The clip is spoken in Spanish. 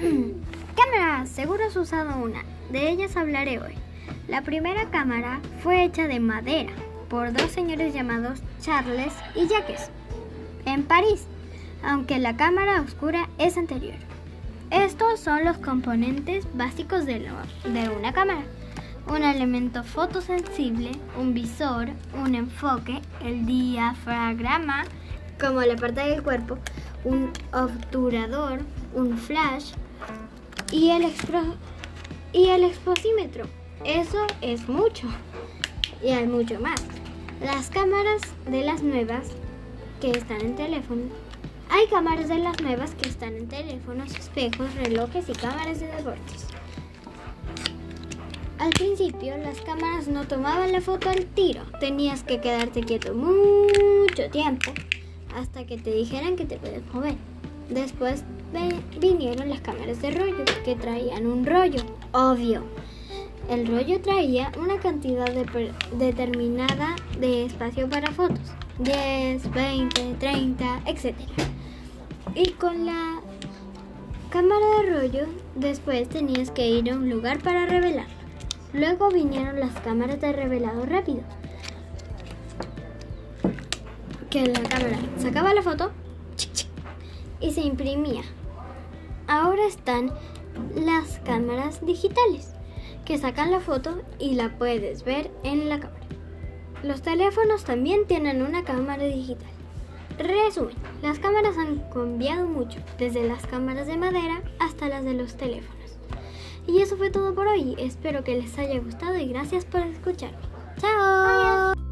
cámaras seguro has usado una. De ellas hablaré hoy. La primera cámara fue hecha de madera por dos señores llamados Charles y Jacques en París, aunque la cámara oscura es anterior. Estos son los componentes básicos de, de una cámara. Un elemento fotosensible, un visor, un enfoque, el diafragma, como la parte del cuerpo, un obturador, un flash y el, expro- y el exposímetro. Eso es mucho. Y hay mucho más. Las cámaras de las nuevas que están en teléfonos. Hay cámaras de las nuevas que están en teléfonos, espejos, relojes y cámaras de deportes. Al principio las cámaras no tomaban la foto al tiro. Tenías que quedarte quieto mucho tiempo hasta que te dijeran que te puedes mover. Después vinieron las cámaras de rollo que traían un rollo, obvio. El rollo traía una cantidad de determinada de espacio para fotos. 10, 20, 30, etc. Y con la cámara de rollo, después tenías que ir a un lugar para revelarla. Luego vinieron las cámaras de revelado rápido. Que la cámara sacaba la foto y se imprimía. Ahora están las cámaras digitales que sacan la foto y la puedes ver en la cámara. Los teléfonos también tienen una cámara digital. Resumen, las cámaras han cambiado mucho, desde las cámaras de madera hasta las de los teléfonos. Y eso fue todo por hoy. Espero que les haya gustado y gracias por escucharme. ¡Chao!